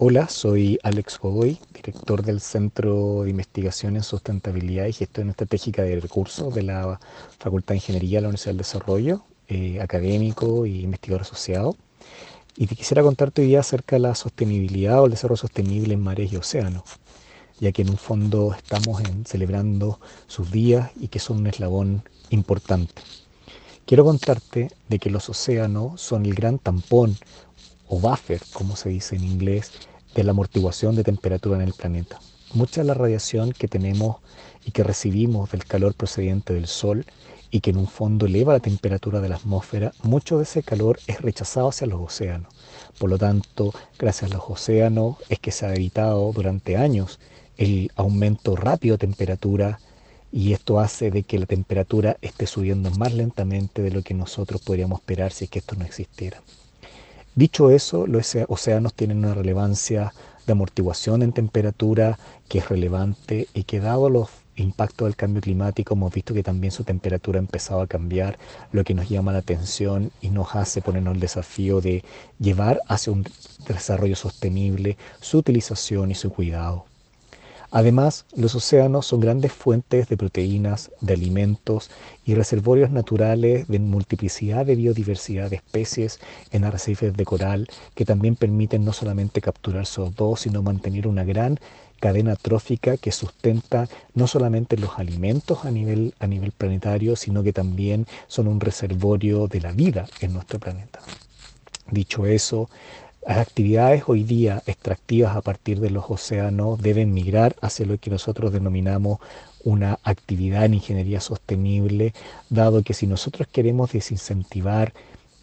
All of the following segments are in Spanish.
Hola, soy Alex Godoy, director del Centro de Investigación en Sustentabilidad y Gestión Estratégica de Recursos de la Facultad de Ingeniería de la Universidad del Desarrollo, eh, académico y investigador asociado. Y te quisiera contarte hoy día acerca de la sostenibilidad o el desarrollo sostenible en mares y océanos, ya que en un fondo estamos celebrando sus días y que son un eslabón importante. Quiero contarte de que los océanos son el gran tampón o buffer, como se dice en inglés, de la amortiguación de temperatura en el planeta. Mucha de la radiación que tenemos y que recibimos del calor procedente del Sol y que en un fondo eleva la temperatura de la atmósfera, mucho de ese calor es rechazado hacia los océanos. Por lo tanto, gracias a los océanos es que se ha evitado durante años el aumento rápido de temperatura y esto hace de que la temperatura esté subiendo más lentamente de lo que nosotros podríamos esperar si que esto no existiera. Dicho eso, los océanos tienen una relevancia de amortiguación en temperatura que es relevante y que dado los impactos del cambio climático hemos visto que también su temperatura ha empezado a cambiar, lo que nos llama la atención y nos hace ponernos el desafío de llevar hacia un desarrollo sostenible su utilización y su cuidado. Además, los océanos son grandes fuentes de proteínas, de alimentos y reservorios naturales de multiplicidad de biodiversidad de especies en arrecifes de coral que también permiten no solamente capturar CO2, sino mantener una gran cadena trófica que sustenta no solamente los alimentos a nivel, a nivel planetario, sino que también son un reservorio de la vida en nuestro planeta. Dicho eso, las actividades hoy día extractivas a partir de los océanos deben migrar hacia lo que nosotros denominamos una actividad en ingeniería sostenible, dado que si nosotros queremos desincentivar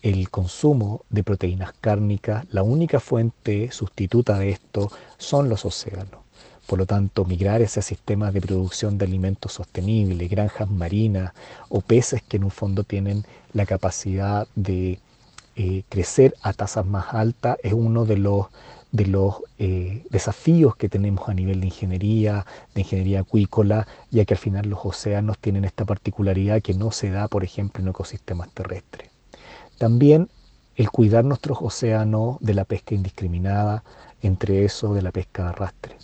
el consumo de proteínas cárnicas, la única fuente sustituta de esto son los océanos. Por lo tanto, migrar hacia sistemas de producción de alimentos sostenibles, granjas marinas o peces que en un fondo tienen la capacidad de eh, crecer a tasas más altas es uno de los, de los eh, desafíos que tenemos a nivel de ingeniería, de ingeniería acuícola, ya que al final los océanos tienen esta particularidad que no se da, por ejemplo, en ecosistemas terrestres. También el cuidar nuestros océanos de la pesca indiscriminada, entre eso de la pesca de arrastre.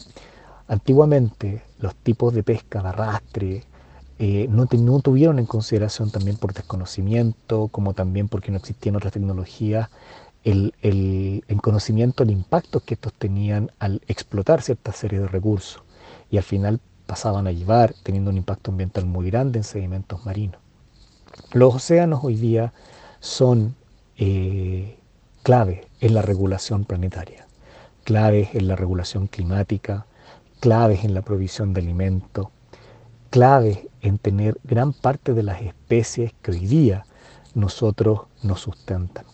Antiguamente los tipos de pesca de arrastre, eh, no, tuvieron en consideración también por desconocimiento, como también porque no existían otras tecnologías, el, el, conocimiento del impacto que estos tenían al explotar cierta serie de recursos y al final pasaban a llevar, teniendo un impacto ambiental muy grande en sedimentos marinos. Los océanos hoy día son eh, clave en la regulación planetaria, claves en la regulación climática, claves en la provisión de alimentos, clave en tener gran parte de las especies que hoy día nosotros nos sustentan.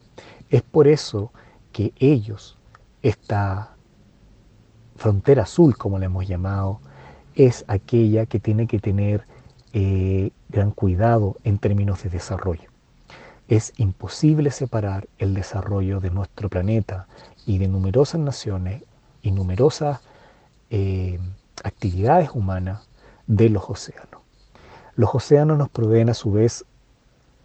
Es por eso que ellos, esta frontera azul, como la hemos llamado, es aquella que tiene que tener eh, gran cuidado en términos de desarrollo. Es imposible separar el desarrollo de nuestro planeta y de numerosas naciones y numerosas eh, actividades humanas de los océanos. Los océanos nos proveen a su vez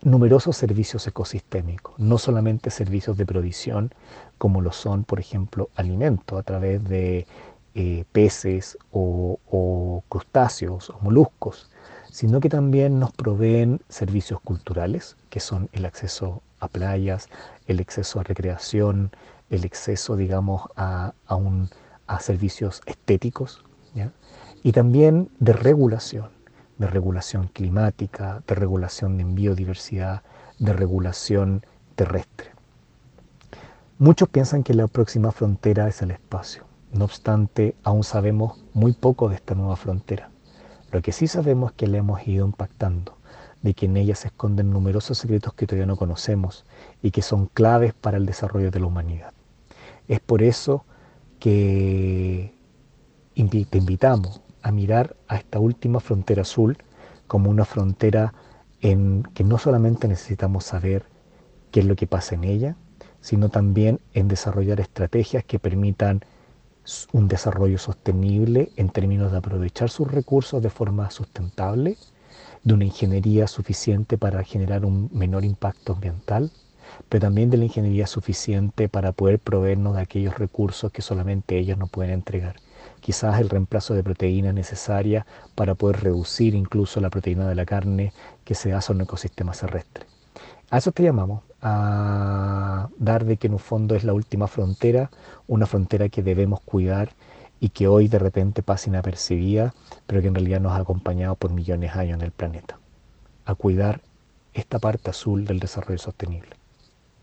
numerosos servicios ecosistémicos, no solamente servicios de provisión, como lo son, por ejemplo, alimentos a través de eh, peces o, crustáceos o moluscos, sino que también nos proveen servicios culturales, que son el acceso a playas, el acceso a recreación, el acceso, digamos, a, a servicios estéticos, y también de regulación, de regulación climática, de regulación de biodiversidad, de regulación terrestre. Muchos piensan que la próxima frontera es el espacio. No obstante, aún sabemos muy poco de esta nueva frontera. Lo que sí sabemos es que la hemos ido impactando, de que en ella se esconden numerosos secretos que todavía no conocemos y que son claves para el desarrollo de la humanidad. Es por eso que te invitamos a mirar a esta última frontera azul como una frontera en que no solamente necesitamos saber qué es lo que pasa en ella, sino también en desarrollar estrategias que permitan un desarrollo sostenible en términos de aprovechar sus recursos de forma sustentable, de una ingeniería suficiente para generar un menor impacto ambiental pero también de la ingeniería suficiente para poder proveernos de aquellos recursos que solamente ellos nos pueden entregar. Quizás el reemplazo de proteínas necesaria para poder reducir incluso la proteína de la carne que se da sobre un ecosistema terrestre. A eso te llamamos, a dar de que en un fondo es la última frontera, una frontera que debemos cuidar y que hoy de repente pasa inapercibida, pero que en realidad nos ha acompañado por millones de años en el planeta. A cuidar esta parte azul del desarrollo sostenible.